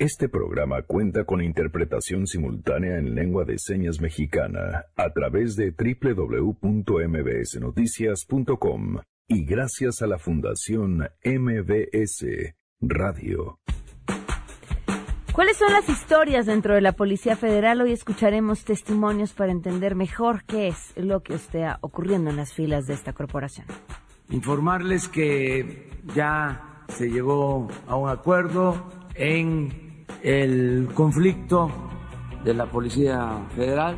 Este programa cuenta con interpretación simultánea en lengua de señas mexicana a través de www.mbsnoticias.com y gracias a la Fundación MBS Radio. ¿Cuáles son las historias dentro de la Policía Federal? Hoy escucharemos testimonios para entender mejor qué es lo que está ocurriendo en las filas de esta corporación. Informarles que ya se llegó a un acuerdo en el conflicto de la Policía Federal.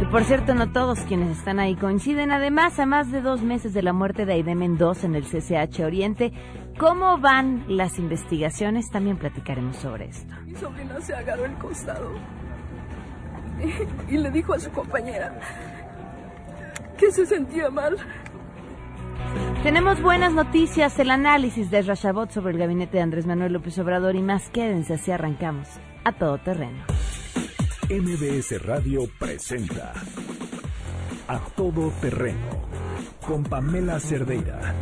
Y por cierto, no todos quienes están ahí coinciden. Además, a más de dos meses de la muerte de Aide Mendoza en el CCH Oriente, ¿cómo van las investigaciones? También platicaremos sobre esto. Mi sobrina se agarró el costado y, y le dijo a su compañera que se sentía mal. Tenemos buenas noticias, el análisis de Rashabot sobre el gabinete de Andrés Manuel López Obrador y más. Quédense, así arrancamos a todo terreno. MBS Radio presenta A Todo Terreno con Pamela Cerdeira.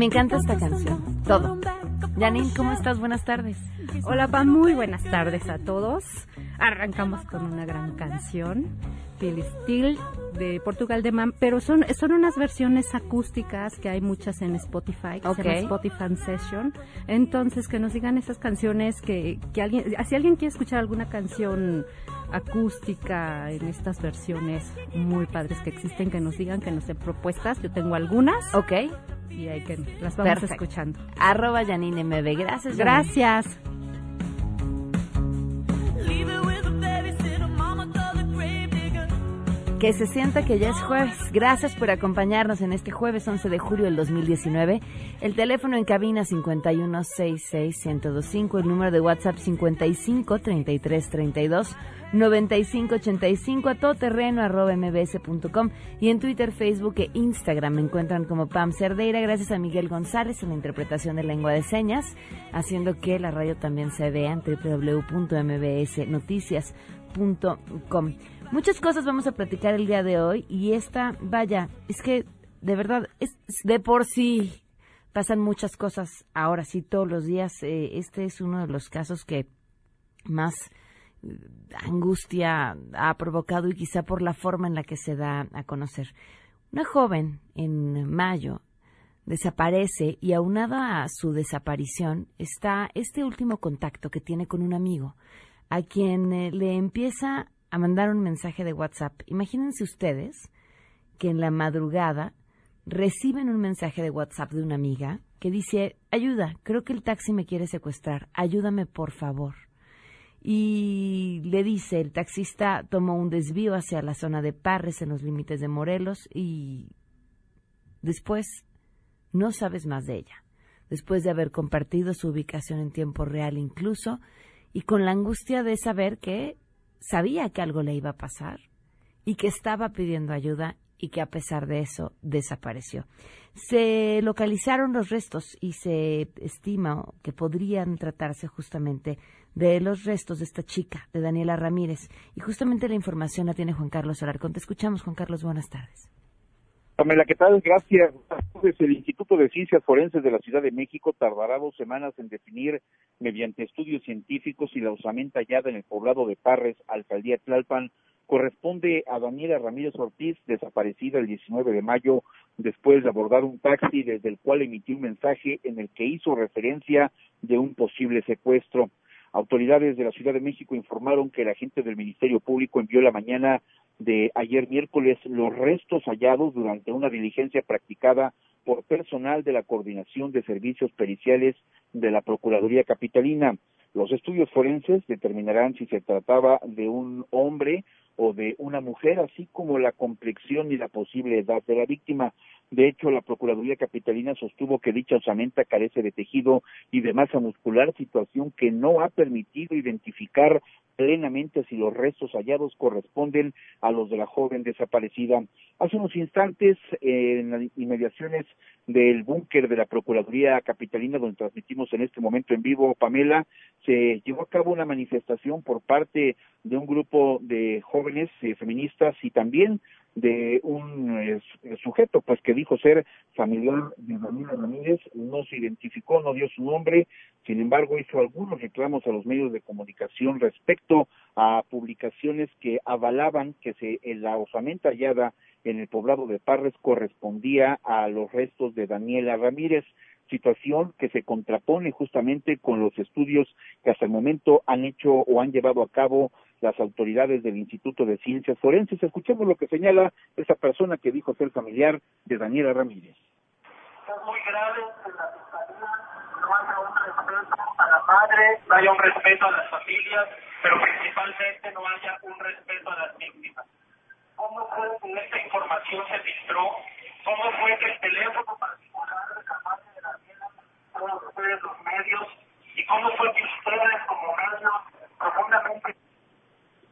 Me encanta esta canción, todo. Janine, ¿cómo estás? Buenas tardes. Hola, Pa, muy buenas tardes a todos. Arrancamos con una gran canción, Phil Steel, de Portugal de Man, pero son, son unas versiones acústicas que hay muchas en Spotify, que se llama Spotify Session. Entonces, que nos digan esas canciones que, que alguien, si alguien quiere escuchar alguna canción acústica en estas versiones muy padres que existen, que nos digan que nos den propuestas. Yo tengo algunas. Ok. Y hay que las vamos Perfecto. escuchando. Arroba Janine MB. Gracias. Janine. Gracias. Que se sienta que ya es jueves. Gracias por acompañarnos en este jueves 11 de julio del 2019. El teléfono en cabina 5166125, el número de WhatsApp 553332 9585 a todoterreno arroba mbs.com y en Twitter, Facebook e Instagram me encuentran como Pam Cerdeira. Gracias a Miguel González en la interpretación de lengua de señas, haciendo que la radio también se vea en www.mbsnoticias.com. Muchas cosas vamos a platicar el día de hoy y esta, vaya, es que de verdad, es de por sí pasan muchas cosas ahora sí todos los días. Eh, este es uno de los casos que más eh, angustia ha provocado y quizá por la forma en la que se da a conocer. Una joven en mayo desaparece y aunada a su desaparición está este último contacto que tiene con un amigo a quien eh, le empieza a mandar un mensaje de WhatsApp. Imagínense ustedes que en la madrugada reciben un mensaje de WhatsApp de una amiga que dice, ayuda, creo que el taxi me quiere secuestrar, ayúdame por favor. Y le dice, el taxista tomó un desvío hacia la zona de Parres en los límites de Morelos y después no sabes más de ella. Después de haber compartido su ubicación en tiempo real incluso y con la angustia de saber que sabía que algo le iba a pasar y que estaba pidiendo ayuda y que a pesar de eso desapareció. Se localizaron los restos y se estima que podrían tratarse justamente de los restos de esta chica, de Daniela Ramírez. Y justamente la información la tiene Juan Carlos Alarcón. Te escuchamos, Juan Carlos. Buenas tardes. Pamela, ¿qué tal? Gracias. El Instituto de Ciencias Forenses de la Ciudad de México tardará dos semanas en definir, mediante estudios científicos, si la osamenta hallada en el poblado de Parres, alcaldía Tlalpan, corresponde a Daniela Ramírez Ortiz, desaparecida el 19 de mayo después de abordar un taxi desde el cual emitió un mensaje en el que hizo referencia de un posible secuestro. Autoridades de la Ciudad de México informaron que el agente del Ministerio Público envió la mañana de ayer miércoles los restos hallados durante una diligencia practicada por personal de la Coordinación de Servicios Periciales de la Procuraduría Capitalina. Los estudios forenses determinarán si se trataba de un hombre o de una mujer, así como la complexión y la posible edad de la víctima. De hecho, la Procuraduría Capitalina sostuvo que dicha osamenta carece de tejido y de masa muscular, situación que no ha permitido identificar plenamente si los restos hallados corresponden a los de la joven desaparecida. Hace unos instantes, en las inmediaciones del búnker de la Procuraduría Capitalina, donde transmitimos en este momento en vivo, Pamela, se llevó a cabo una manifestación por parte de un grupo de jóvenes eh, feministas y también de un eh, sujeto pues que dijo ser familiar de Daniela Ramírez, no se identificó, no dio su nombre, sin embargo hizo algunos reclamos a los medios de comunicación respecto a publicaciones que avalaban que se la osamenta hallada en el poblado de Parres correspondía a los restos de Daniela Ramírez situación que se contrapone justamente con los estudios que hasta el momento han hecho o han llevado a cabo las autoridades del Instituto de Ciencias Forenses. Escuchemos lo que señala esa persona que dijo ser familiar de Daniela Ramírez. Es muy grave que la fiscalía no haya un respeto a la madre, no haya un respeto a las familias, pero principalmente no haya un respeto a las víctimas. ¿Cómo fue que esta información se filtró? ¿Cómo fue que el teléfono particular de Camacho de Daniela todos ustedes los medios? ¿Y cómo fue que ustedes como medios profundamente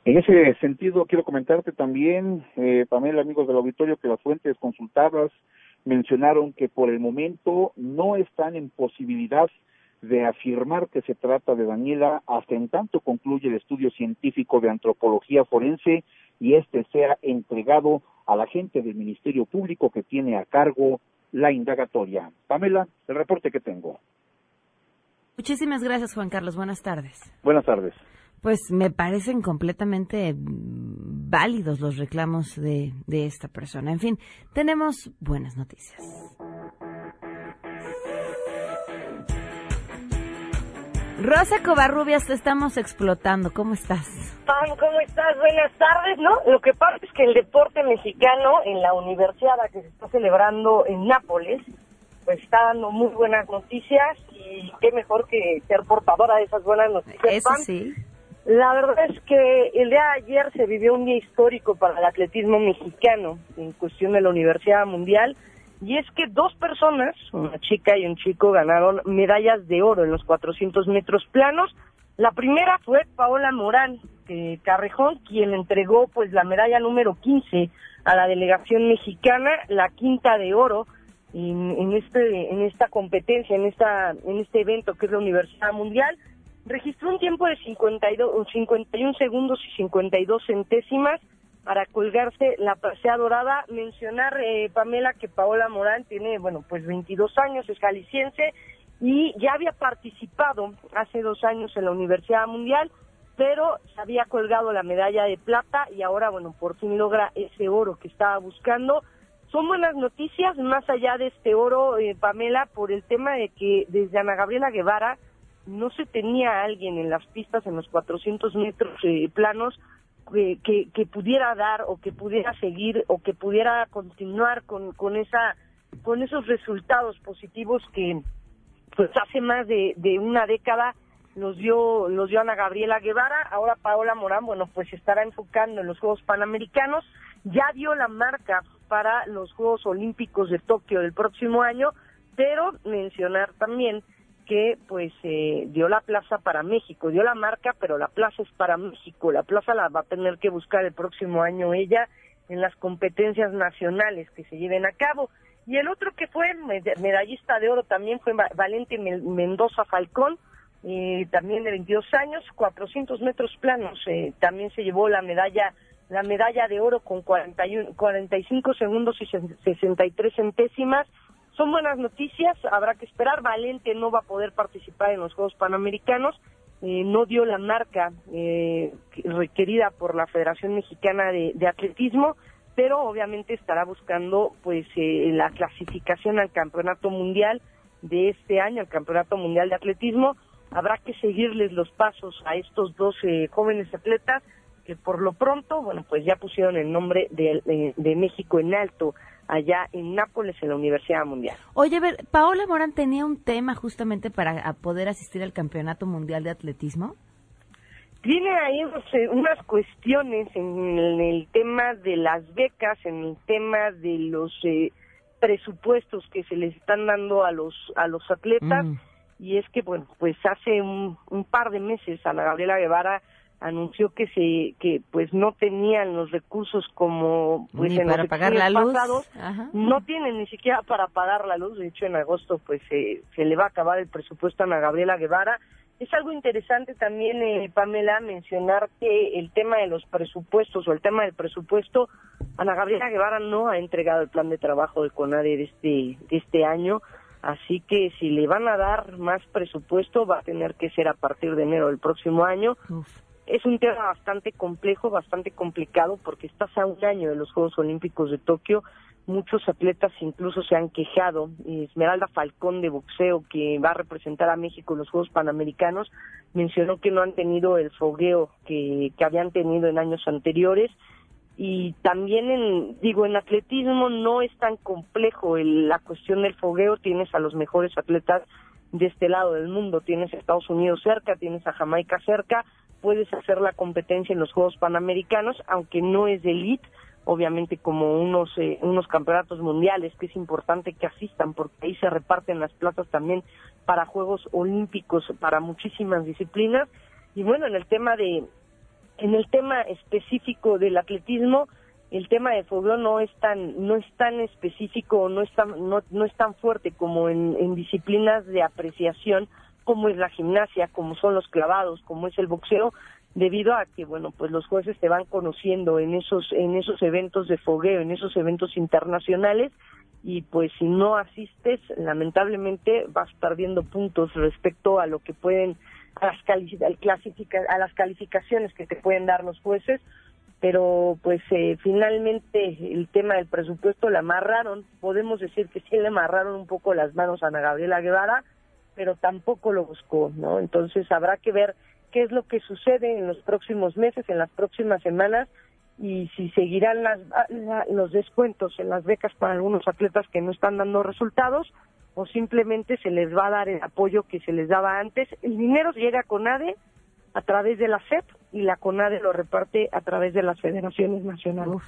en ese sentido, quiero comentarte también, eh, Pamela, amigos del auditorio, que las fuentes consultadas mencionaron que por el momento no están en posibilidad de afirmar que se trata de Daniela hasta en tanto concluye el estudio científico de antropología forense y este sea entregado a la gente del Ministerio Público que tiene a cargo la indagatoria. Pamela, el reporte que tengo. Muchísimas gracias, Juan Carlos. Buenas tardes. Buenas tardes. Pues me parecen completamente válidos los reclamos de, de esta persona. En fin, tenemos buenas noticias. Rosa Covarrubias, te estamos explotando. ¿Cómo estás? Pam, ¿cómo estás? Buenas tardes, ¿no? Lo que pasa es que el deporte mexicano en la universidad que se está celebrando en Nápoles, pues está dando muy buenas noticias y qué mejor que ser portadora de esas buenas noticias. Eso Pam. sí. La verdad es que el día de ayer se vivió un día histórico para el atletismo mexicano en cuestión de la Universidad Mundial y es que dos personas, una chica y un chico, ganaron medallas de oro en los 400 metros planos. La primera fue Paola Morán eh, Carrejón, quien entregó pues la medalla número 15 a la delegación mexicana, la quinta de oro en, en este en esta competencia, en esta en este evento que es la Universidad Mundial registró un tiempo de 52, 51 segundos y 52 centésimas para colgarse la presea dorada. Mencionar, eh, Pamela, que Paola Morán tiene, bueno, pues 22 años, es jalisciense y ya había participado hace dos años en la Universidad Mundial, pero se había colgado la medalla de plata y ahora, bueno, por fin logra ese oro que estaba buscando. Son buenas noticias, más allá de este oro, eh, Pamela, por el tema de que desde Ana Gabriela Guevara, no se tenía alguien en las pistas, en los 400 metros eh, planos, que, que, pudiera dar o que pudiera seguir o que pudiera continuar con, con, esa, con esos resultados positivos que pues hace más de, de una década los dio, los dio Ana Gabriela Guevara, ahora Paola Morán, bueno, pues estará enfocando en los Juegos Panamericanos, ya dio la marca para los Juegos Olímpicos de Tokio del próximo año, pero mencionar también que pues eh, dio la plaza para México, dio la marca, pero la plaza es para México, la plaza la va a tener que buscar el próximo año ella en las competencias nacionales que se lleven a cabo. Y el otro que fue medallista de oro también fue Valente Mendoza Falcón, eh, también de 22 años, 400 metros planos, eh, también se llevó la medalla la medalla de oro con 41, 45 segundos y 63 centésimas son buenas noticias, habrá que esperar. Valente no va a poder participar en los Juegos Panamericanos, eh, no dio la marca eh, requerida por la Federación Mexicana de, Atletismo, pero obviamente estará buscando pues eh, la clasificación al Campeonato Mundial de este año, al Campeonato Mundial de Atletismo. Habrá que seguirles los pasos a estos dos jóvenes atletas que por lo pronto, bueno, pues ya pusieron el nombre de, de, de México en alto allá en Nápoles, en la Universidad Mundial. Oye, a ver, Paola Morán tenía un tema justamente para poder asistir al Campeonato Mundial de Atletismo. Tiene ahí unas cuestiones en el tema de las becas, en el tema de los eh, presupuestos que se les están dando a los a los atletas. Mm. Y es que, bueno, pues hace un, un par de meses Ana Gabriela Guevara anunció que se que pues no tenían los recursos como pues ni en para los pagar la luz. pasados, no tienen ni siquiera para pagar la luz. De hecho en agosto pues se, se le va a acabar el presupuesto a Ana Gabriela Guevara. Es algo interesante también, eh, Pamela, mencionar que el tema de los presupuestos o el tema del presupuesto, Ana Gabriela Guevara no ha entregado el plan de trabajo de CONADE de este, de este año, así que si le van a dar más presupuesto va a tener que ser a partir de enero del próximo año. Es un tema bastante complejo, bastante complicado, porque estás a un año de los Juegos Olímpicos de Tokio muchos atletas incluso se han quejado. Esmeralda Falcón de boxeo, que va a representar a México en los Juegos Panamericanos, mencionó que no han tenido el fogueo que, que habían tenido en años anteriores. Y también, en, digo, en atletismo no es tan complejo la cuestión del fogueo. Tienes a los mejores atletas de este lado del mundo. Tienes a Estados Unidos cerca, tienes a Jamaica cerca. Puedes hacer la competencia en los Juegos Panamericanos, aunque no es elite obviamente como unos eh, unos campeonatos mundiales que es importante que asistan porque ahí se reparten las plazas también para Juegos Olímpicos para muchísimas disciplinas y bueno en el tema de en el tema específico del atletismo el tema de fogueo no es tan no es tan específico no es tan no, es tan fuerte como en, en disciplinas de apreciación como es la gimnasia como son los clavados como es el boxeo debido a que bueno pues los jueces te van conociendo en esos en esos eventos de fogueo en esos eventos internacionales y pues si no asistes lamentablemente vas perdiendo puntos respecto a lo que pueden a las, a las calificaciones que te pueden dar los jueces pero pues eh, finalmente el tema del presupuesto le amarraron podemos decir que sí le amarraron un poco las manos a Ana Gabriela Guevara pero tampoco lo buscó no entonces habrá que ver qué es lo que sucede en los próximos meses, en las próximas semanas y si seguirán las, los descuentos en las becas para algunos atletas que no están dando resultados o simplemente se les va a dar el apoyo que se les daba antes. El dinero llega a CONADE a través de la FEP y la CONADE lo reparte a través de las federaciones nacionales.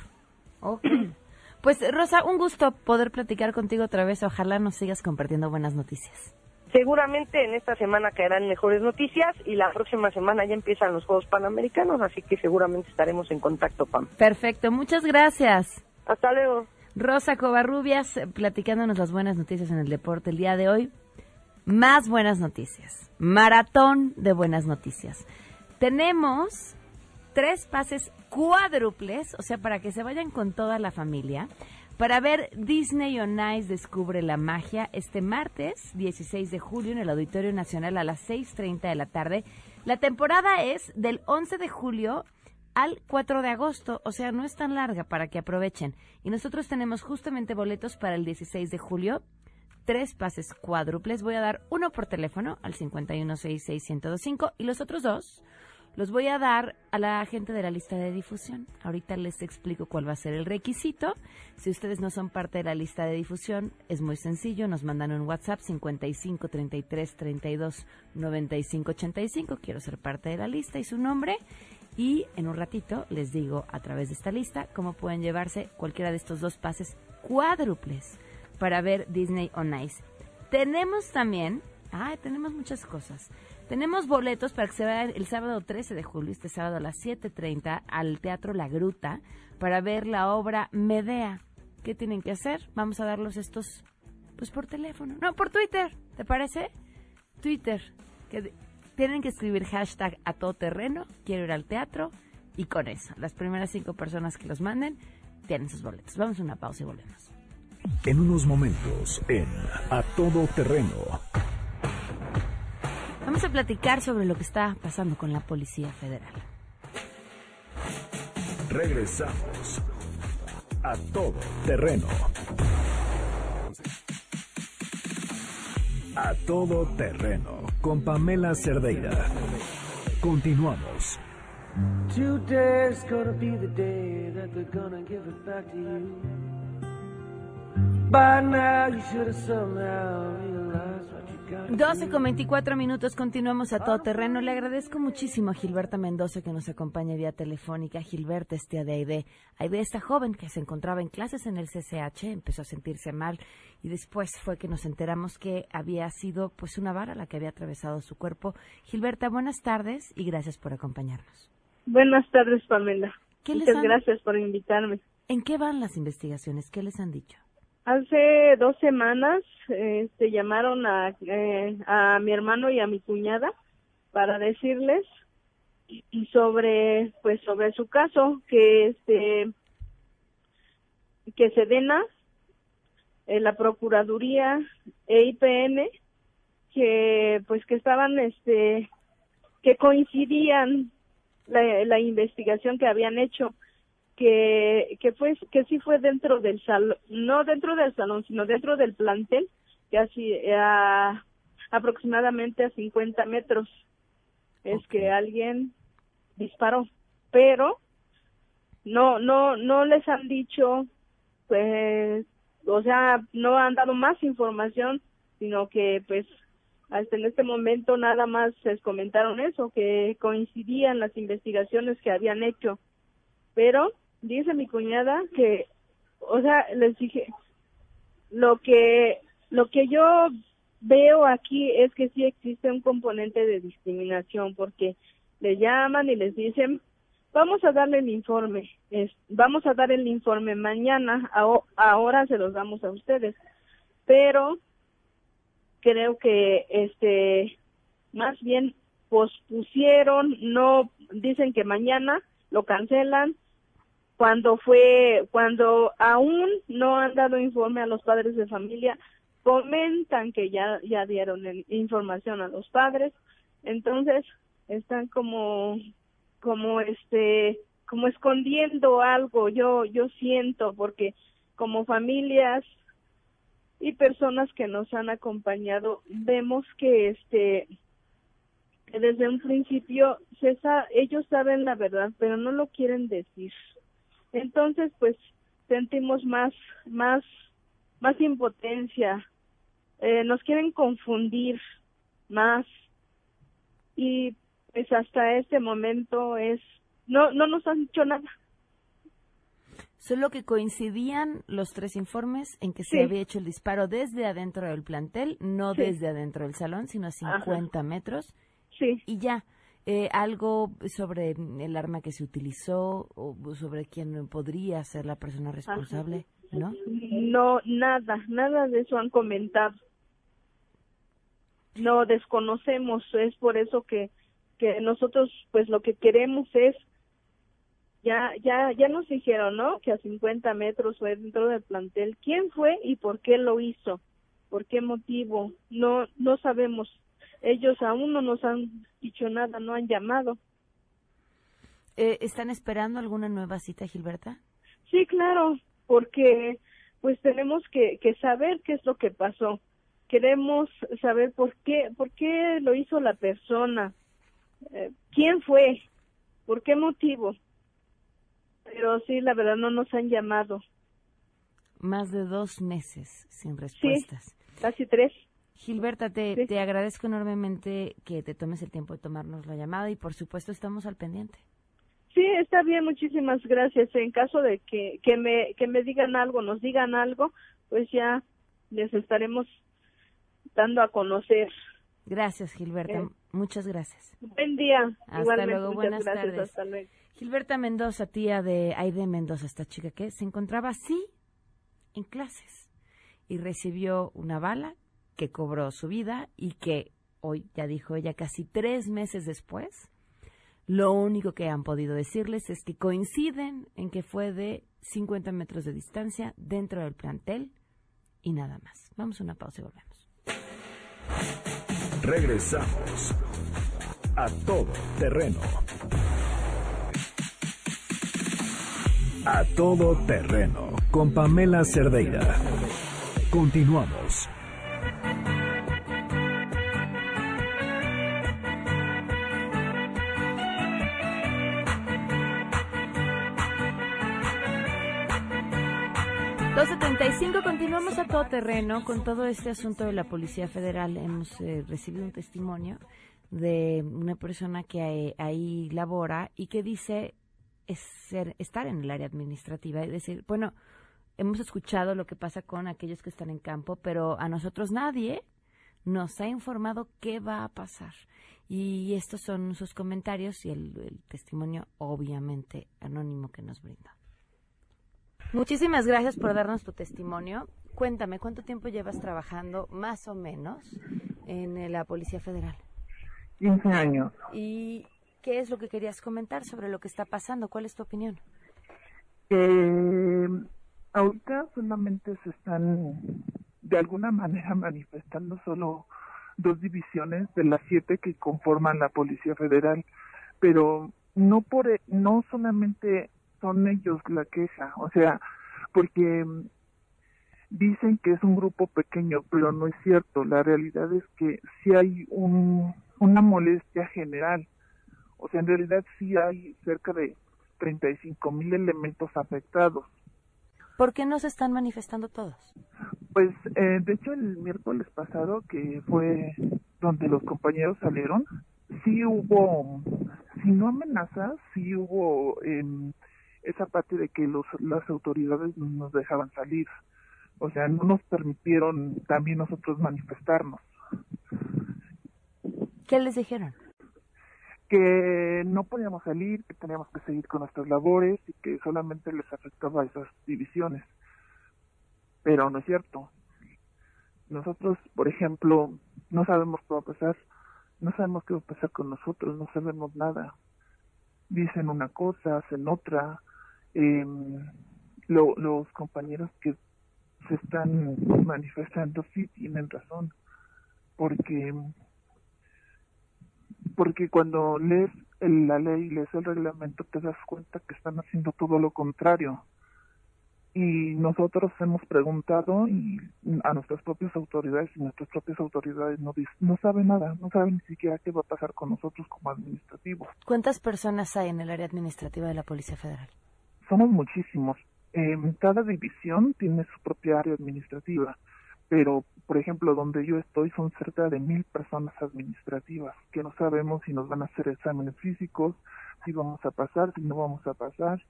Pues Rosa, un gusto poder platicar contigo otra vez. Ojalá nos sigas compartiendo buenas noticias. Seguramente en esta semana caerán mejores noticias y la próxima semana ya empiezan los Juegos Panamericanos, así que seguramente estaremos en contacto, Pam. Perfecto, muchas gracias. Hasta luego. Rosa Covarrubias, platicándonos las buenas noticias en el deporte el día de hoy. Más buenas noticias. Maratón de buenas noticias. Tenemos tres pases cuádruples, o sea, para que se vayan con toda la familia para ver Disney on Ice Descubre la Magia este martes 16 de julio en el Auditorio Nacional a las 6.30 de la tarde. La temporada es del 11 de julio al 4 de agosto, o sea, no es tan larga para que aprovechen. Y nosotros tenemos justamente boletos para el 16 de julio, tres pases cuádruples. Voy a dar uno por teléfono al 5166125 y los otros dos los voy a dar a la gente de la lista de difusión. Ahorita les explico cuál va a ser el requisito. Si ustedes no son parte de la lista de difusión, es muy sencillo. Nos mandan un WhatsApp 55 33 32 95 85. Quiero ser parte de la lista y su nombre. Y en un ratito les digo a través de esta lista cómo pueden llevarse cualquiera de estos dos pases cuádruples para ver Disney on Ice. Tenemos también, ah, tenemos muchas cosas. Tenemos boletos para que se vayan el sábado 13 de julio, este sábado a las 7.30, al Teatro La Gruta, para ver la obra Medea. ¿Qué tienen que hacer? Vamos a darlos estos, pues por teléfono. No, por Twitter, ¿te parece? Twitter. Que tienen que escribir hashtag a todo terreno, quiero ir al teatro, y con eso, las primeras cinco personas que los manden tienen sus boletos. Vamos a una pausa y volvemos. En unos momentos, en A Todo Terreno Vamos a platicar sobre lo que está pasando con la Policía Federal. Regresamos a todo terreno. A todo terreno con Pamela Cerdeira. Continuamos. Today's gonna be the day that they're gonna give it back to you. By now you should have somehow realized 12 con 24 minutos, continuamos a todo terreno. Le agradezco muchísimo a Gilberta Mendoza que nos acompaña vía telefónica. Gilberta, este de Aide. Aide, esta joven que se encontraba en clases en el CCH, empezó a sentirse mal y después fue que nos enteramos que había sido pues una vara la que había atravesado su cuerpo. Gilberta, buenas tardes y gracias por acompañarnos. Buenas tardes, Pamela. Muchas gracias por invitarme. ¿En qué van las investigaciones? ¿Qué les han dicho? Hace dos semanas este, llamaron a, eh, a mi hermano y a mi cuñada para decirles sobre pues sobre su caso que este que Sedena eh, la procuraduría e IPN que pues que estaban este que coincidían la investigación que habían hecho que que fue que sí fue dentro del salón no dentro del salón sino dentro del plantel casi a aproximadamente a 50 metros es que alguien disparó pero no no no les han dicho pues o sea no han dado más información sino que pues hasta en este momento nada más les comentaron eso, que coincidían las investigaciones que habían hecho. Pero dice mi cuñada que, o sea, les dije, lo que, lo que yo veo aquí es que sí existe un componente de discriminación porque le llaman y les dicen, vamos a darle el informe, vamos a dar el informe mañana, ahora se los damos a ustedes. Pero creo que este más bien pospusieron, no dicen que mañana lo cancelan cuando fue cuando aún no han dado informe a los padres de familia comentan que ya ya dieron información a los padres. Entonces están como como este como escondiendo algo. Yo yo siento porque como familias y personas que nos han acompañado vemos que este desde un principio se ellos saben la verdad pero no lo quieren decir entonces pues sentimos más más más impotencia. Eh, nos quieren confundir más. Y pues hasta este momento es no no nos han dicho nada. Solo que coincidían los tres informes en que se había hecho el disparo desde adentro del plantel, no desde adentro del salón, sino a 50 metros. Sí. Y ya, eh, algo sobre el arma que se utilizó o sobre quién podría ser la persona responsable, ¿no? No, nada, nada de eso han comentado. No desconocemos, es por eso que que nosotros pues lo que queremos es ya ya ya nos dijeron no que a 50 metros fue dentro del plantel quién fue y por qué lo hizo por qué motivo no no sabemos ellos aún no nos han dicho nada no han llamado eh, están esperando alguna nueva cita Gilberta sí claro porque pues tenemos que, que saber qué es lo que pasó queremos saber por qué por qué lo hizo la persona eh, quién fue por qué motivo pero sí, la verdad no nos han llamado. Más de dos meses sin respuestas. Sí, casi tres. Gilberta, te, te agradezco enormemente que te tomes el tiempo de tomarnos la llamada y por supuesto estamos al pendiente. Sí, está bien, muchísimas gracias. En caso de que, que, me, que me digan algo, nos digan algo, pues ya les estaremos dando a conocer. Gracias, Gilberta. Eh, Muchas gracias. Buen día. Hasta luego, buenas tardes. Hasta luego. Gilberta Mendoza, tía de Aide Mendoza, esta chica que se encontraba así en clases y recibió una bala que cobró su vida y que hoy, ya dijo ella, casi tres meses después, lo único que han podido decirles es que coinciden en que fue de 50 metros de distancia dentro del plantel y nada más. Vamos a una pausa y volvemos. Regresamos a todo terreno. A todo terreno con Pamela Cerdeira. Continuamos. Cinco continuamos a todo terreno con todo este asunto de la Policía Federal. Hemos eh, recibido un testimonio de una persona que ahí labora y que dice es ser, estar en el área administrativa. Es decir, bueno, hemos escuchado lo que pasa con aquellos que están en campo, pero a nosotros nadie nos ha informado qué va a pasar. Y estos son sus comentarios y el, testimonio obviamente anónimo que nos brinda. Muchísimas gracias por darnos tu testimonio. Cuéntame, ¿cuánto tiempo llevas trabajando más o menos en la Policía Federal? 15 años. ¿Y qué es lo que querías comentar sobre lo que está pasando? ¿Cuál es tu opinión? Que ahorita solamente se están de alguna manera manifestando solo dos divisiones de las siete que conforman la Policía Federal, pero no por e, no solamente son ellos la queja, o sea, porque dicen que es un grupo pequeño, pero no es cierto. La realidad es que sí hay un, una molestia general. O sea, en realidad sí hay cerca de 35 mil elementos afectados. ¿Por qué no se están manifestando todos? Pues, eh, de hecho, el miércoles pasado, que fue donde los compañeros salieron, sí hubo, si no amenazas, sí hubo em, esa parte de que los, las autoridades nos dejaban salir. O sea, no nos permitieron también nosotros manifestarnos. ¿Qué les dijeron? Que no podíamos salir, que teníamos que seguir con nuestras labores y que solamente les afectaba esas divisiones. Pero no es cierto. Nosotros, por ejemplo, no sabemos qué va a pasar. No sabemos qué va a pasar con nosotros, no sabemos nada. Dicen una cosa, hacen otra. Eh, los compañeros que se están manifestando sí tienen razón porque porque cuando lees la ley lees el reglamento te das cuenta que están haciendo todo lo contrario. Y nosotros hemos preguntado y a nuestras propias autoridades y nuestras propias autoridades no no saben nada no saben ni siquiera qué va a pasar con nosotros como administrativos ¿cuántas personas hay en el área administrativa de la Policía Federal? somos muchísimos. Eh, cada división tiene su propia área administrativa, pero por ejemplo donde yo estoy son cerca de mil personas administrativas que no sabemos si nos van a hacer exámenes físicos, si vamos a pasar, si no vamos a pasar,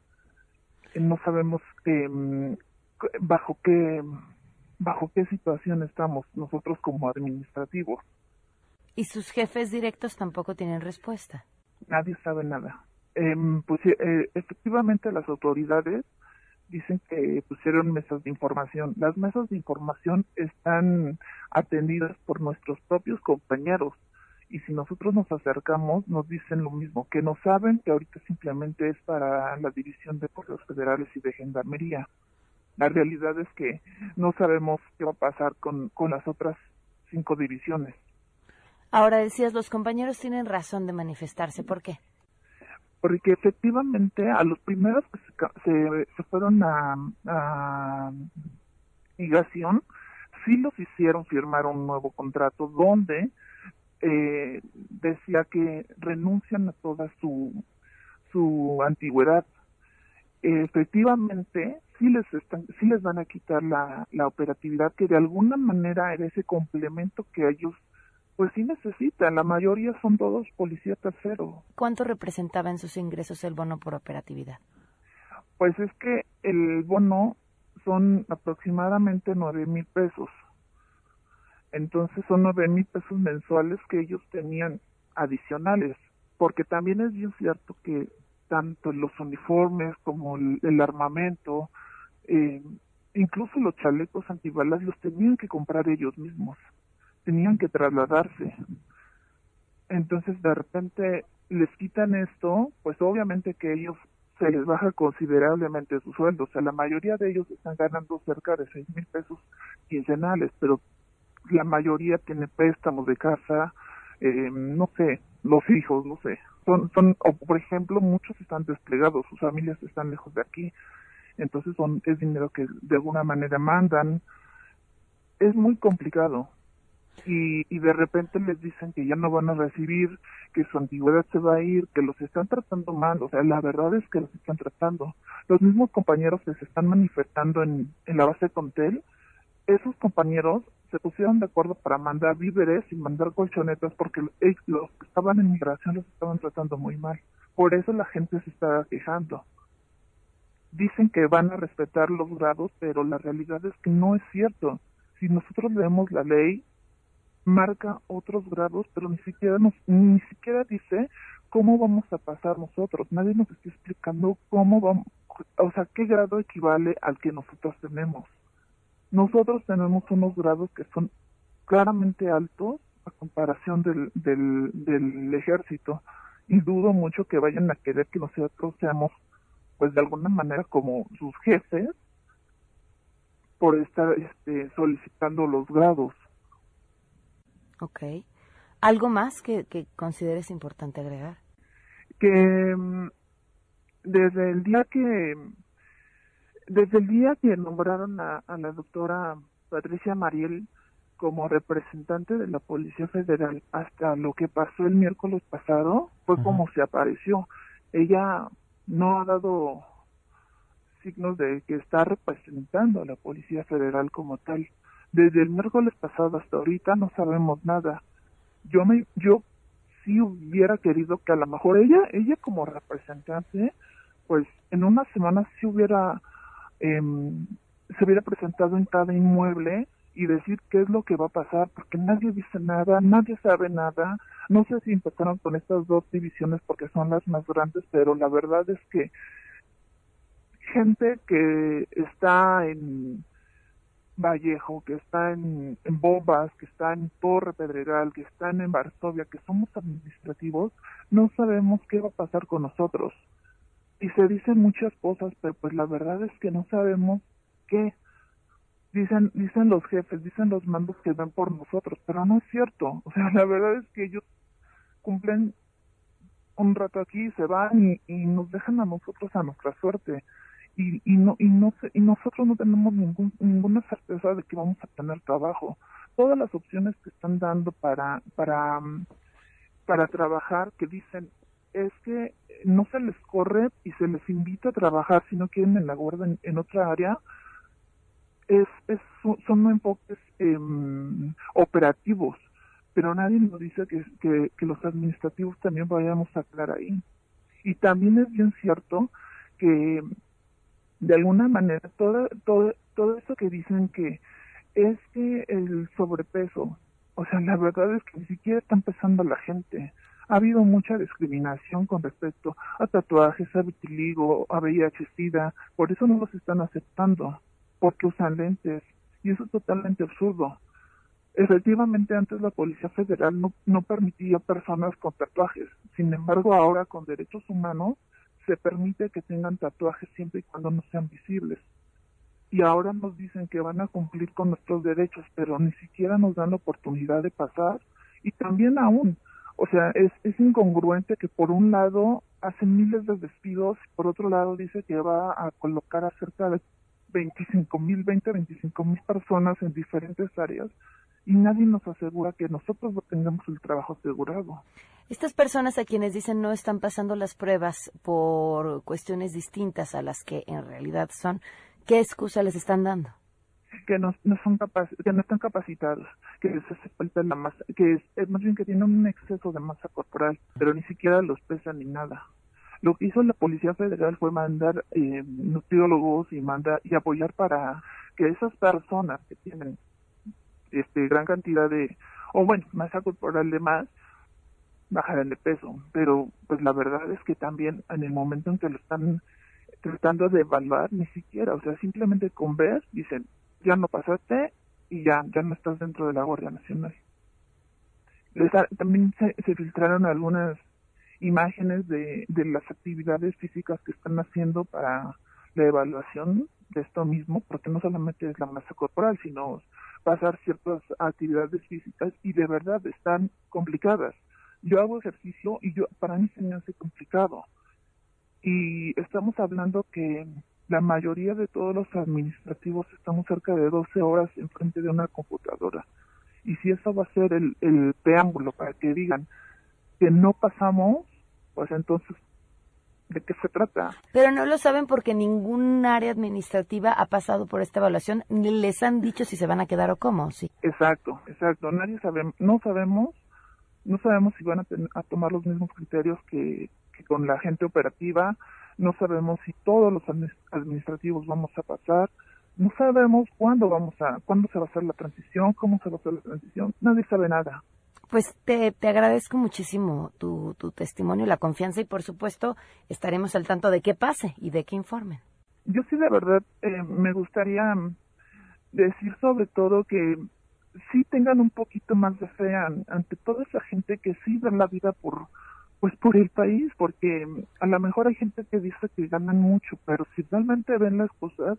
eh, no sabemos eh, bajo qué bajo qué situación estamos nosotros como administrativos. ¿Y sus jefes directos tampoco tienen respuesta? Nadie sabe nada. Em, pues eh, efectivamente las autoridades dicen que pusieron mesas de información. Las mesas de información están atendidas por nuestros propios compañeros y si nosotros nos acercamos nos dicen lo mismo, que no saben que ahorita simplemente es para la división de policías federales y de gendarmería. La realidad es que no sabemos qué va a pasar con, con las otras cinco divisiones. Ahora decías, los compañeros tienen razón de manifestarse. ¿Por qué? Porque efectivamente a los primeros que se, se, fueron a, migración sí los hicieron firmar un nuevo contrato donde eh, decía que renuncian a toda su su antigüedad. Efectivamente sí les están sí les van a quitar la, la operatividad que de alguna manera era ese complemento que ellos pues sí necesitan, la mayoría son todos policía tercero. ¿Cuánto representaba en sus ingresos el bono por operatividad? Pues es que el bono son aproximadamente nueve mil pesos. Entonces son nueve mil pesos mensuales que ellos tenían adicionales, porque también es bien cierto que tanto los uniformes como el, armamento, eh, incluso los chalecos antibalas los tenían que comprar ellos mismos tenían que trasladarse. Entonces de repente les quitan esto, pues obviamente que ellos se les baja considerablemente su sueldo. O sea, la mayoría de ellos están ganando cerca de seis mil pesos quincenales, pero la mayoría tiene préstamos de casa, eh, no sé, los hijos, no sé. Son, son, o por ejemplo, muchos están desplegados, sus familias están lejos de aquí, entonces son, es dinero que de alguna manera mandan. Es muy complicado y, y de repente les dicen que ya no van a recibir, que su antigüedad se va a ir, que los están tratando mal, o sea, la verdad es que los están tratando. Los mismos compañeros que se están manifestando en, en la base de Contel, esos compañeros se pusieron de acuerdo para mandar víveres y mandar colchonetas porque los que estaban en migración los estaban tratando muy mal. Por eso la gente se está quejando. Dicen que van a respetar los grados, pero la realidad es que no es cierto. Si nosotros leemos la ley, marca otros grados, pero ni siquiera nos, ni siquiera dice cómo vamos a pasar nosotros. Nadie nos está explicando cómo vamos, o sea, qué grado equivale al que nosotros tenemos. Nosotros tenemos unos grados que son claramente altos a comparación del, del, del ejército y dudo mucho que vayan a querer que nosotros seamos pues de alguna manera como sus jefes por estar este, solicitando los grados. Ok. ¿Algo más que, que consideres importante agregar? Que mm, desde el día que desde el día que nombraron a, a la doctora Patricia Mariel como representante de la Policía Federal hasta lo que pasó el miércoles pasado fue como se apareció. Ella no ha dado signos de que está representando a la Policía Federal como tal. Desde el miércoles pasado hasta ahorita no sabemos nada. Yo me yo sí hubiera querido que a lo mejor ella ella como representante pues en una semana sí hubiera em, se hubiera presentado en cada inmueble y decir qué es lo que va a pasar, porque nadie dice nada, nadie sabe nada. No sé si empezaron con estas dos divisiones porque son las más grandes, pero la verdad es que gente que está en Vallejo, que está en, Bombas, que está en Torre Pedregal, que están en Varsovia, que somos administrativos, no sabemos qué va a pasar con nosotros. Y se dicen muchas cosas, pero pues la verdad es que no sabemos qué dicen dicen los jefes, dicen los mandos que ven por nosotros, pero no es cierto. O sea, la verdad es que ellos cumplen un rato aquí, se van y nos dejan a nosotros a nuestra suerte. Y, y no y no y nosotros no tenemos ningún, ninguna certeza de que vamos a tener trabajo. Todas las opciones que están dando para para para trabajar que dicen es que no se les corre y se les invita a trabajar si no quieren en la guardia en, otra área es, es son enfoques eh, operativos, pero nadie nos dice que, que, que, los administrativos también vayamos a estar ahí. Y también es bien cierto que de alguna manera todo, todo, todo eso que dicen que es que el sobrepeso, o sea, la verdad es que ni siquiera está empezando la gente. Ha habido mucha discriminación con respecto a tatuajes, a vitiligo, a VIH-Sida, por eso no los están aceptando porque usan lentes. Y eso es totalmente absurdo. Efectivamente, antes la Policía Federal no, no permitía personas con tatuajes. Sin embargo, ahora con derechos humanos se permite que tengan tatuajes siempre y cuando no sean visibles. Y ahora nos dicen que van a cumplir con nuestros derechos, pero ni siquiera nos dan la oportunidad de pasar. Y también aún, o sea, es, es incongruente que por un lado hacen miles de despidos, por otro lado dice que va a colocar a cerca de 25 mil, 20, 25 mil personas en diferentes áreas y nadie nos asegura que nosotros tengamos el trabajo asegurado. Estas personas a quienes dicen no están pasando las pruebas por cuestiones distintas a las que en realidad son, ¿qué excusa les están dando? Que no, no son capac que no están capacitados, que les hace falta la masa, que es, es más bien que tienen un exceso de masa corporal, pero ni siquiera los pesan ni nada. Lo que hizo la Policía Federal fue mandar eh, nutriólogos y manda y apoyar para que esas personas que tienen este gran cantidad de o bueno masa corporal de más bajaran de peso pero pues la verdad es que también en el momento en que lo están tratando de evaluar ni siquiera o sea simplemente con ver dicen ya no pasaste y ya ya no estás dentro de la Guardia Nacional también se, se filtraron algunas imágenes de, de las actividades físicas que están haciendo para la evaluación de esto mismo, porque no solamente es la masa corporal, sino pasar ciertas actividades físicas y de verdad están complicadas. Yo hago ejercicio y yo para mí se me hace complicado. Y estamos hablando que la mayoría de todos los administrativos estamos cerca de 12 horas enfrente de una computadora. Y si eso va a ser el, el preámbulo para que digan que no pasamos pues entonces, ¿de qué se trata? Pero no lo saben porque ningún área administrativa ha pasado por esta evaluación, ni les han dicho si se van a quedar o cómo, sí. Exacto, exacto. Nadie sabe, no sabemos, no sabemos si van a, a tomar los mismos criterios que, que con la gente operativa, no sabemos si todos los administrativos vamos a pasar, no sabemos cuándo vamos a, cuándo se va a hacer la transición, cómo se va a hacer la transición, nadie sabe nada. Pues te, te agradezco muchísimo tu, tu testimonio, la confianza y por supuesto estaremos al tanto de qué pase y de qué informen. Yo sí de verdad eh, me gustaría decir sobre todo que sí tengan un poquito más de fe ante toda esa gente que sí da la vida por pues por el país, porque a lo mejor hay gente que dice que ganan mucho, pero si realmente ven las cosas,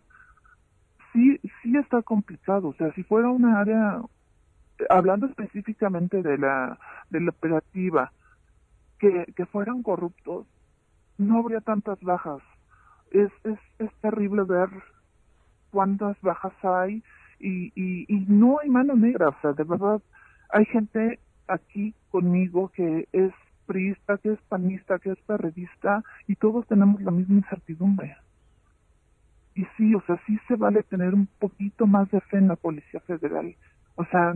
sí, sí está complicado. O sea, si fuera una área, hablando específicamente de la, de la operativa, que, que fueran corruptos, no habría tantas bajas. Es, es, es terrible ver cuántas bajas hay y, y, y no hay mano negra. O sea, de verdad, hay gente aquí conmigo que es priista, que es panista, que es perredista, y todos tenemos la misma incertidumbre. Y sí, o sea, sí se vale tener un poquito más de fe en la Policía Federal. O sea,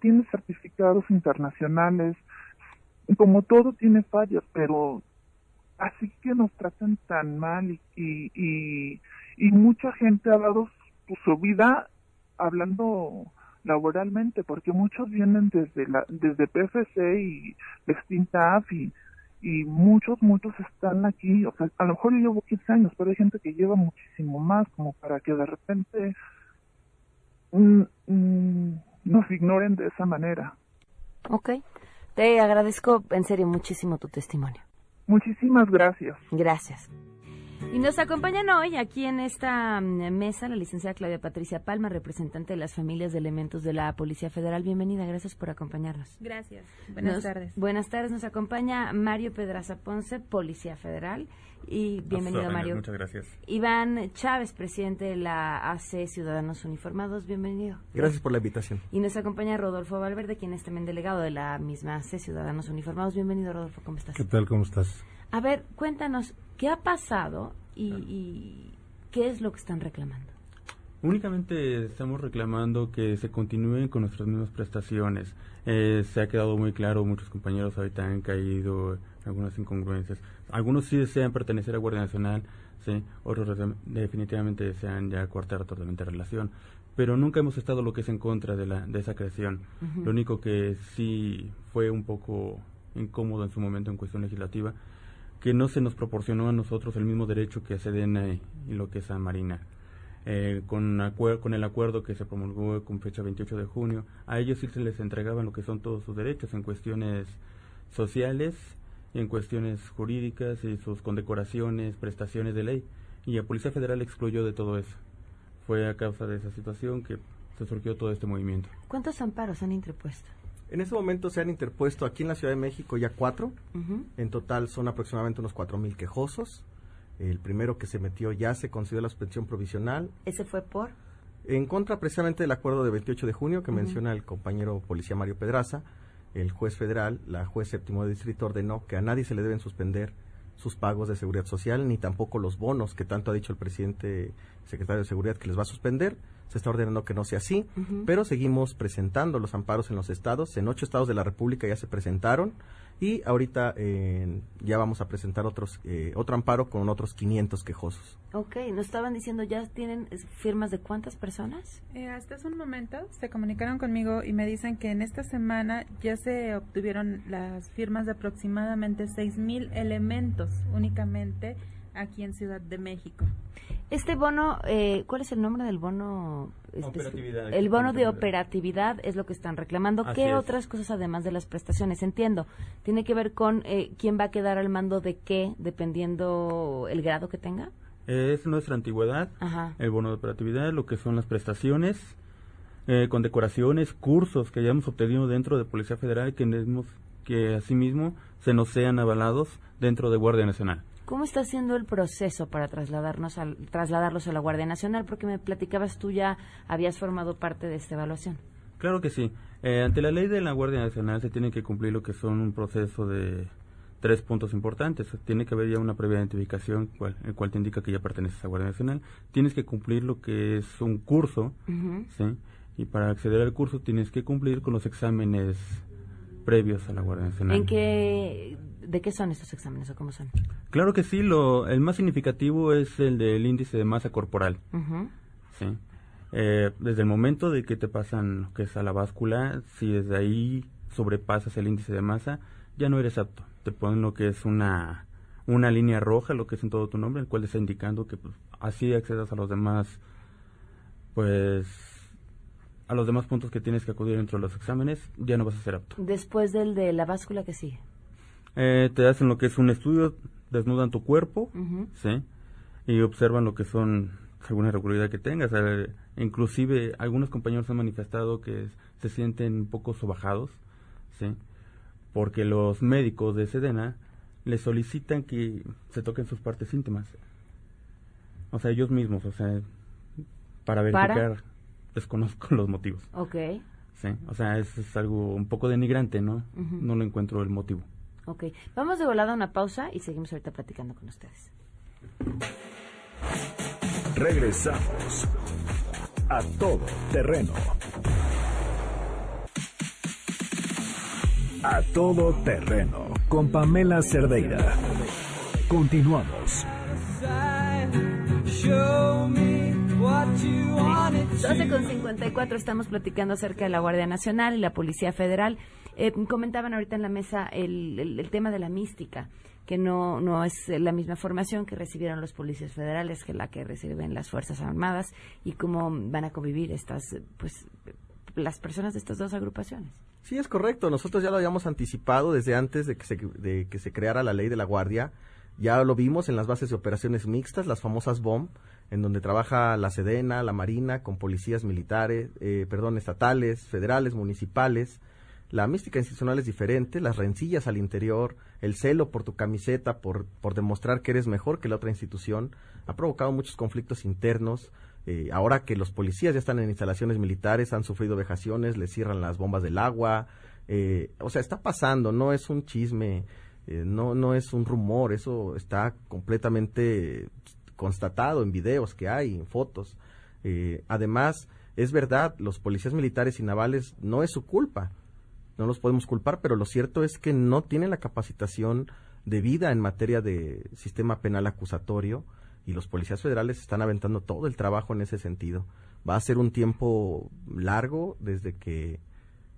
tiene certificados internacionales, como todo tiene fallas, pero así que nos tratan tan mal y, y, y, mucha gente ha dado su vida hablando laboralmente, porque muchos vienen desde la, desde PFC y Extintaf y, y muchos, muchos están aquí, o sea, a lo mejor yo llevo 15 años, pero hay gente que lleva muchísimo más, como para que de repente mm, mm, nos ignoren de esa manera. Ok, te agradezco en serio muchísimo tu testimonio. Muchísimas gracias. Gracias. Y nos acompañan hoy aquí en esta mm, mesa la licenciada Claudia Patricia Palma, representante de las familias de elementos de la Policía Federal. Bienvenida, gracias por acompañarnos. Gracias. Buenas tardes. Buenas tardes. Nos acompaña Mario Pedraza Ponce, Policía Federal. Y bienvenido, Mario. Muchas gracias. Iván Chávez, presidente de la AC Ciudadanos Uniformados. Bienvenido. Gracias por la invitación. Y nos acompaña Rodolfo Valverde, quien es también delegado de la misma AC Ciudadanos Uniformados. Bienvenido, Rodolfo. ¿Cómo estás? ¿Qué tal? ¿Cómo estás? A ver, cuéntanos, ¿qué ha pasado y, qué es lo que están reclamando? Únicamente estamos reclamando que se continúen con nuestras mismas prestaciones. Eh, se ha quedado muy claro, muchos compañeros ahorita han caído en algunas incongruencias. Algunos sí desean pertenecer a Guardia Nacional, ¿sí? otros definitivamente desean ya cortar totalmente la relación. Pero nunca hemos estado lo que es en contra de, la, de esa creación. Lo único que sí fue un poco incómodo en su momento en cuestión legislativa que no se nos proporcionó a nosotros el mismo derecho que a Sedena y, lo que es a Marina. Eh, con, con el acuerdo que se promulgó con fecha 28 de junio, a ellos sí se les entregaban lo que son todos sus derechos en cuestiones sociales, en cuestiones jurídicas y sus condecoraciones, prestaciones de ley. Y la Policía Federal excluyó de todo eso. Fue a causa de esa situación que se surgió todo este movimiento. ¿Cuántos amparos han interpuesto? En este momento se han interpuesto aquí en la Ciudad de México ya cuatro. En total son aproximadamente unos cuatro mil quejosos. El primero que se metió ya se concedió la suspensión provisional. ¿Ese fue por? En contra precisamente del acuerdo de 28 de junio que menciona el compañero policía Mario Pedraza, el juez federal, la juez séptimo de distrito ordenó que a nadie se le deben suspender sus pagos de seguridad social, ni tampoco los bonos que tanto ha dicho el presidente secretario de Seguridad que les va a suspender se está ordenando que no sea así, pero seguimos presentando los amparos en los estados, en ocho estados de la República ya se presentaron y ahorita ya vamos a presentar otros eh, otro amparo con otros 500 quejosos. Ok, nos estaban diciendo, ¿ya tienen firmas de cuántas personas? Eh, hasta hace un momento se comunicaron conmigo y me dicen que en esta semana ya se obtuvieron las firmas de aproximadamente mil elementos únicamente aquí en Ciudad de México. Este bono, eh, ¿cuál es el nombre del bono? Este, el bono de operatividad es lo que están reclamando. ¿Qué otras cosas además de las prestaciones? Entiendo. Tiene que ver con eh, quién va a quedar al mando de qué, dependiendo el grado que tenga. Es nuestra antigüedad, el bono de operatividad, lo que son las prestaciones, eh, condecoraciones, cursos que hayamos obtenido dentro de Policía Federal que, que asimismo se nos sean avalados dentro de Guardia Nacional. ¿Cómo está siendo el proceso para trasladarnos al, trasladarlos a la Guardia Nacional? Porque me platicabas tú ya habías formado parte de esta evaluación. Claro que sí. Eh, ante la ley de la Guardia Nacional se tiene que cumplir lo que son un proceso de tres puntos importantes. Tiene que haber ya una previa identificación, cual, el cual te indica que ya perteneces a la Guardia Nacional. Tienes que cumplir lo que es un curso, ¿sí? Y para acceder al curso tienes que cumplir con los exámenes previos a la Guardia Nacional. ¿En qué ¿De qué son estos exámenes o cómo son? Claro que sí, lo, el más significativo es el del índice de masa corporal. ¿sí? Eh, desde el momento de que te pasan que es a la báscula, si desde ahí sobrepasas el índice de masa, ya no eres apto. Te ponen lo que es una, una línea roja, lo que es en todo tu nombre, el cual está indicando que pues, así accedas a los demás, pues, a los demás puntos que tienes que acudir dentro de los exámenes, ya no vas a ser apto. Después del de la báscula que sigue. Eh, te hacen lo que es un estudio, desnudan tu cuerpo, ¿sí? Y observan lo que son alguna irregularidad que tengas. Eh, inclusive algunos compañeros han manifestado que se sienten un poco sobajados, ¿sí? Porque los médicos de Sedena les solicitan que se toquen sus partes íntimas. O sea, ellos mismos, o sea, para verificar, desconozco los motivos. Ok. Sí, o sea, es, algo un poco denigrante, ¿no? No lo encuentro el motivo. Ok, vamos de volada a una pausa y seguimos ahorita platicando con ustedes. Regresamos a todo terreno. A todo terreno con Pamela Cerdeira. Continuamos. 12 con 54 estamos platicando acerca de la Guardia Nacional y la Policía Federal. Eh, comentaban ahorita en la mesa el, tema de la mística, que no, no es la misma formación que recibieron los policías federales que la que reciben las Fuerzas Armadas y cómo van a convivir estas, pues, las personas de estas dos agrupaciones. Sí, es correcto. Nosotros ya lo habíamos anticipado desde antes de que se, de que se creara la ley de la Guardia. Ya lo vimos en las bases de operaciones mixtas, las famosas BOM, en donde trabaja la Sedena, la Marina, con policías militares, eh, perdón, estatales, federales, municipales, la mística institucional es diferente, las rencillas al interior, el celo por tu camiseta, por, por demostrar que eres mejor que la otra institución, ha provocado muchos conflictos internos. Eh, ahora que los policías ya están en instalaciones militares, han sufrido vejaciones, les cierran las bombas del agua. Eh, o sea, está pasando, no es un chisme, eh, no, no es un rumor, eso está completamente constatado en videos que hay, en fotos. además, es verdad, los policías militares y navales no es su culpa no los podemos culpar, pero lo cierto es que no tienen la capacitación debida en materia de sistema penal acusatorio y los policías federales están aventando todo el trabajo en ese sentido. Va a ser un tiempo largo desde que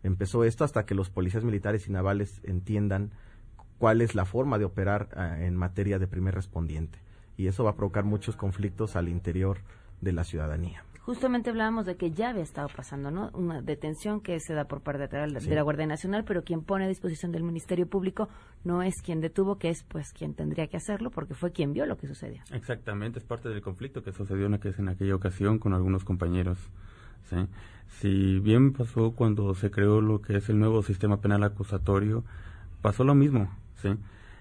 empezó esto hasta que los policías militares y navales entiendan cuál es la forma de operar ah, en materia de primer respondiente. Y eso va a provocar muchos conflictos al interior de la ciudadanía justamente hablábamos de que ya había estado pasando, ¿no? Una detención que se da por parte de la, Guardia Nacional, pero quien pone a disposición del Ministerio Público no es quien detuvo, que es pues quien tendría que hacerlo, porque fue quien vio lo que sucedió. Exactamente, es parte del conflicto que sucedió en, en aquella ocasión con algunos compañeros. ¿sí? Si bien pasó cuando se creó lo que es el nuevo sistema penal acusatorio, pasó lo mismo, ¿sí?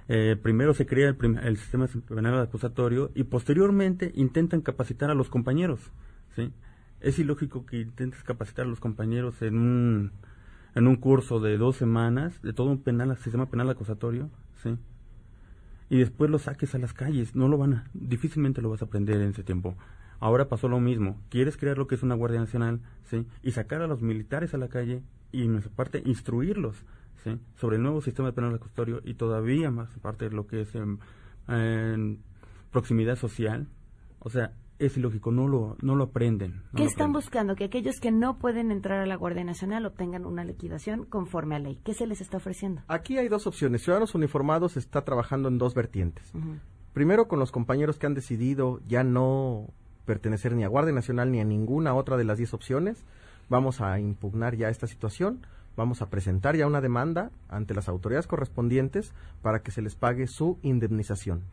Eh, primero se crea el, sistema penal acusatorio y posteriormente intentan capacitar a los compañeros. Es ilógico que intentes capacitar a los compañeros en un, en un curso de dos semanas, de todo un penal, sistema penal acusatorio, ¿sí? Y después lo saques a las calles, no lo van a, difícilmente lo vas a aprender en ese tiempo. Ahora pasó lo mismo, quieres crear lo que es una Guardia Nacional, ¿sí? Y sacar a los militares a la calle y en nuestra parte instruirlos, ¿sí? Sobre el nuevo sistema penal acusatorio y todavía más parte de lo que es en proximidad social. O sea, es ilógico, no lo, no lo aprenden. ¿Qué están buscando? Que aquellos que no pueden entrar a la Guardia Nacional obtengan una liquidación conforme a ley. ¿Qué se les está ofreciendo? Aquí hay dos opciones. Ciudadanos Uniformados está trabajando en dos vertientes. Primero, con los compañeros que han decidido ya no pertenecer ni a Guardia Nacional ni a ninguna otra de las diez opciones. Vamos a impugnar ya esta situación vamos a presentar ya una demanda ante las autoridades correspondientes para que se les pague su indemnización.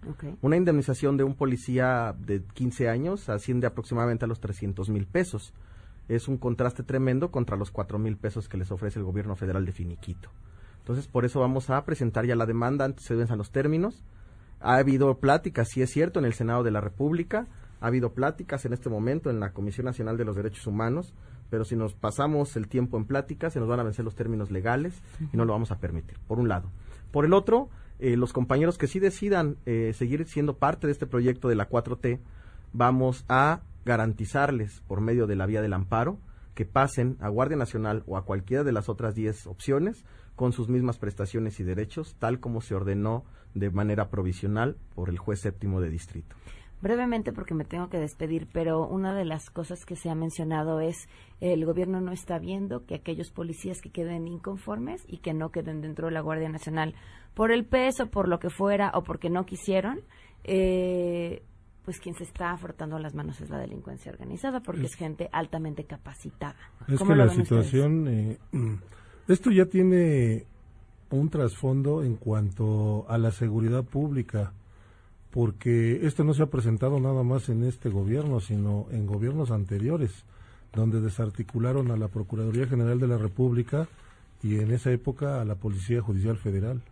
Una indemnización de un policía de 15 años asciende aproximadamente a los 300 mil pesos. Es un contraste tremendo contra los 4 mil pesos que les ofrece el gobierno federal de finiquito. Entonces, por eso vamos a presentar ya la demanda antes se venzan los términos. Ha habido pláticas, sí es cierto, en el Senado de la República. Ha habido pláticas en este momento en la Comisión Nacional de los Derechos Humanos pero si nos pasamos el tiempo en plática, se nos van a vencer los términos legales y no lo vamos a permitir, por un lado. Por el otro, eh, los compañeros que sí decidan eh, seguir siendo parte de este proyecto de la 4T, vamos a garantizarles por medio de la vía del amparo que pasen a Guardia Nacional o a cualquiera de las otras 10 opciones con sus mismas prestaciones y derechos, tal como se ordenó de manera provisional por el juez séptimo de distrito brevemente porque me tengo que despedir, pero una de las cosas que se ha mencionado es el gobierno no está viendo que aquellos policías que queden inconformes y que no queden dentro de la Guardia Nacional por el peso, por lo que fuera o porque no quisieron, eh, pues quien se está frotando las manos es la delincuencia organizada porque es, gente altamente capacitada. Es que la situación, eh, esto ya tiene un trasfondo en cuanto a la seguridad pública, porque esto no se ha presentado nada más en este gobierno, sino en gobiernos anteriores, donde desarticularon a la Procuraduría General de la República y en esa época a la Policía Judicial Federal,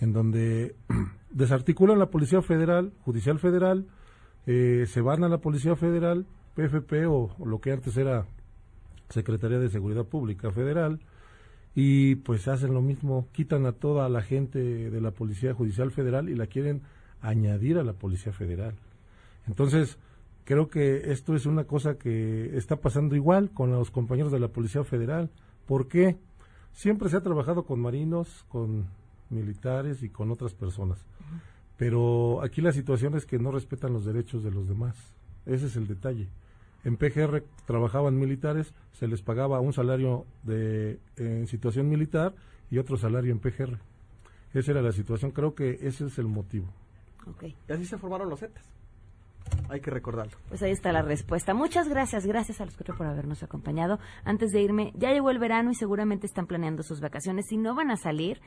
en donde desarticulan la Policía Federal, Judicial Federal, eh, se van a la Policía Federal, PFP o lo que antes era Secretaría de Seguridad Pública Federal, y pues hacen lo mismo, quitan a toda la gente de la Policía Judicial Federal y la quieren añadir a la Policía Federal. Entonces, creo que esto es una cosa que está pasando igual con los compañeros de la Policía Federal. ¿Por qué? Siempre se ha trabajado con marinos, con militares y con otras personas. Pero aquí la situación es que no respetan los derechos de los demás. Ese es el detalle. En PGR trabajaban militares, se les pagaba un salario de en situación militar y otro salario en PGR. Esa era la situación, creo que ese es el motivo. Y así se formaron los ETAs. Hay que recordarlo. Pues ahí está la respuesta. Muchas gracias, gracias a los cuatro por habernos acompañado. Antes de irme, ya llegó el verano y seguramente están planeando sus vacaciones. Si no van a salir,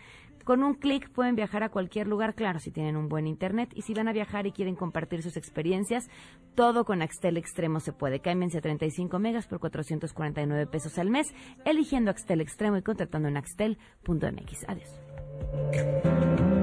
con un clic pueden viajar a cualquier lugar, claro, si tienen un buen internet. Y si van a viajar y quieren compartir sus experiencias, todo con Axtel Extremo se puede. Cámbiense a 35 megas por 449 pesos al mes, eligiendo Axtel Extremo y contratando en axtel.mx. Adiós.